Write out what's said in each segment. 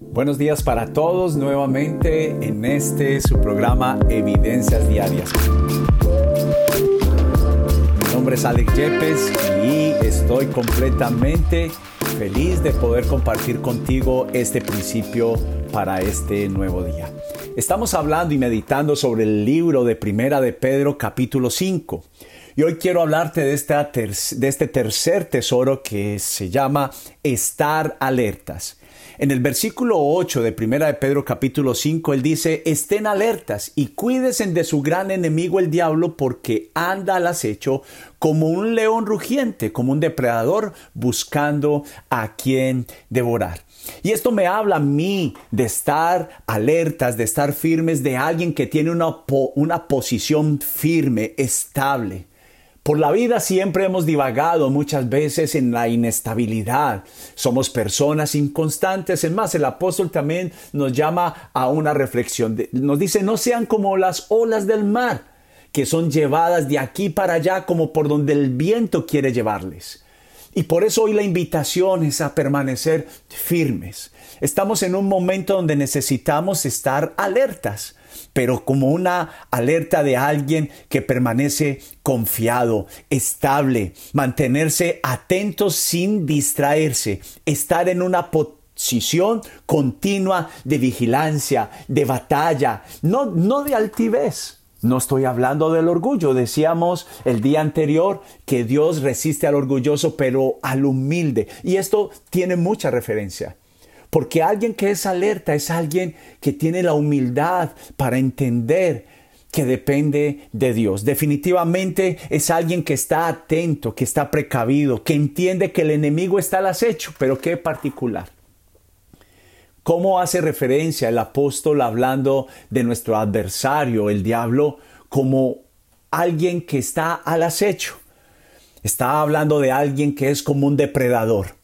Buenos días para todos nuevamente en este su programa Evidencias Diarias. Mi nombre es Alex Yepes y estoy completamente feliz de poder compartir contigo este principio para este nuevo día. Estamos hablando y meditando sobre el libro de Primera de Pedro capítulo 5. Y hoy quiero hablarte de, de este tercer tesoro que se llama estar alertas. En el versículo 8 de Primera de Pedro capítulo 5, él dice, estén alertas y cuídense de su gran enemigo el diablo porque anda al acecho como un león rugiente, como un depredador buscando a quien devorar. Y esto me habla a mí de estar alertas, de estar firmes, de alguien que tiene una, una posición firme, estable. Por la vida siempre hemos divagado muchas veces en la inestabilidad. Somos personas inconstantes. Es más, el apóstol también nos llama a una reflexión. Nos dice, no sean como las olas del mar, que son llevadas de aquí para allá como por donde el viento quiere llevarles. Y por eso hoy la invitación es a permanecer firmes. Estamos en un momento donde necesitamos estar alertas pero como una alerta de alguien que permanece confiado, estable, mantenerse atento sin distraerse, estar en una posición continua de vigilancia, de batalla, no, no de altivez. No estoy hablando del orgullo. Decíamos el día anterior que Dios resiste al orgulloso, pero al humilde. Y esto tiene mucha referencia. Porque alguien que es alerta es alguien que tiene la humildad para entender que depende de Dios. Definitivamente es alguien que está atento, que está precavido, que entiende que el enemigo está al acecho, pero qué particular. ¿Cómo hace referencia el apóstol hablando de nuestro adversario, el diablo, como alguien que está al acecho? Está hablando de alguien que es como un depredador.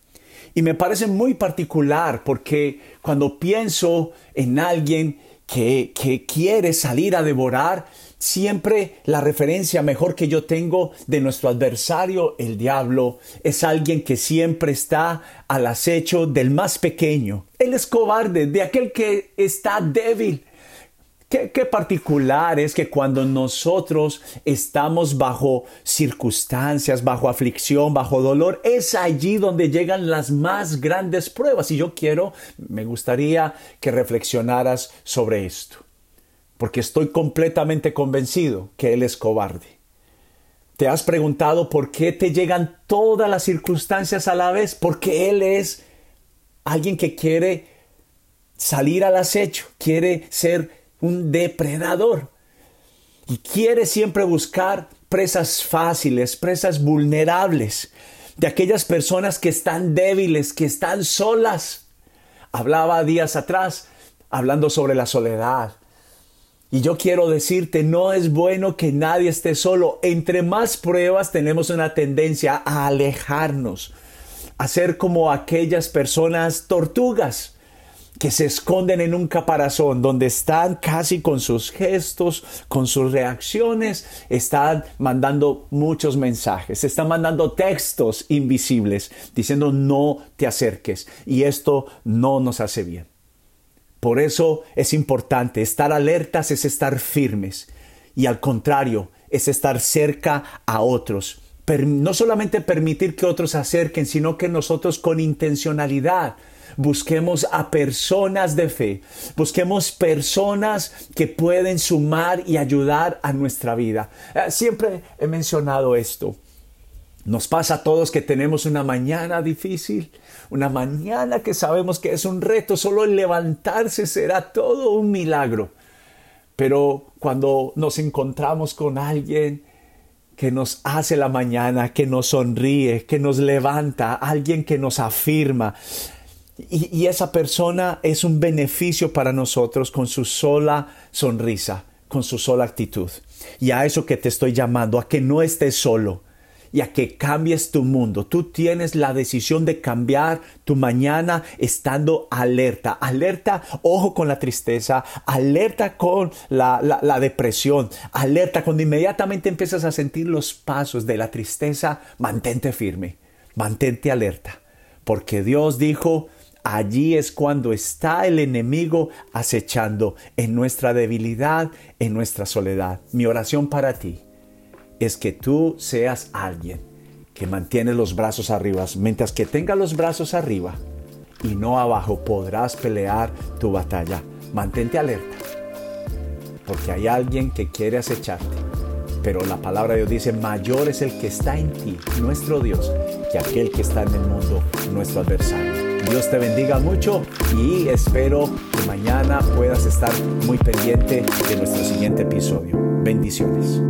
Y me parece muy particular porque cuando pienso en alguien que, quiere salir a devorar, siempre la referencia mejor que yo tengo de nuestro adversario, el diablo, es alguien que siempre está al acecho del más pequeño. Él es cobarde, de aquel que está débil Qué, particular es que cuando nosotros estamos bajo circunstancias, bajo aflicción, bajo dolor, es allí donde llegan las más grandes pruebas. Y yo quiero, me gustaría que reflexionaras sobre esto, porque estoy completamente convencido que Él es cobarde. ¿Te has preguntado por qué te llegan todas las circunstancias a la vez? Porque Él es alguien que quiere salir al acecho, quiere ser un depredador. Y quiere siempre buscar presas fáciles, presas vulnerables, de aquellas personas que están débiles, que están solas. Hablaba días atrás, hablando sobre la soledad. Y yo quiero decirte, no es bueno que nadie esté solo. Entre más pruebas tenemos una tendencia a alejarnos, a ser como aquellas personas tortugas que se esconden en un caparazón donde están casi con sus gestos, con sus reacciones, están mandando muchos mensajes, están mandando textos invisibles diciendo no te acerques y esto no nos hace bien. Por eso es importante estar alertas, es estar firmes y al contrario, es estar cerca a otros. No solamente permitir que otros se acerquen, sino que nosotros con intencionalidad busquemos a personas de fe, busquemos personas que pueden sumar y ayudar a nuestra vida. Eh, siempre he mencionado esto. Nos pasa a todos que tenemos una mañana difícil, una mañana que sabemos que es un reto, solo el levantarse será todo un milagro. Pero cuando nos encontramos con alguien que nos hace la mañana, que nos sonríe, que nos levanta, alguien que nos afirma, y, esa persona es un beneficio para nosotros con su sola sonrisa, con su sola actitud. Y a eso que te estoy llamando, a que no estés solo y a que cambies tu mundo. Tú tienes la decisión de cambiar tu mañana estando alerta. Alerta, ojo con la tristeza, alerta con la, la depresión, alerta cuando inmediatamente empiezas a sentir los pasos de la tristeza, mantente firme, mantente alerta. Porque Dios dijo, allí es cuando está el enemigo acechando en nuestra debilidad, en nuestra soledad. Mi oración para ti es que tú seas alguien que mantiene los brazos arriba. Mientras que tenga los brazos arriba y no abajo, podrás pelear tu batalla. Mantente alerta, porque hay alguien que quiere acecharte. Pero la palabra de Dios dice, mayor es el que está en ti, nuestro Dios, que aquel que está en el mundo, nuestro adversario. Dios te bendiga mucho y espero que mañana puedas estar muy pendiente de nuestro siguiente episodio. Bendiciones.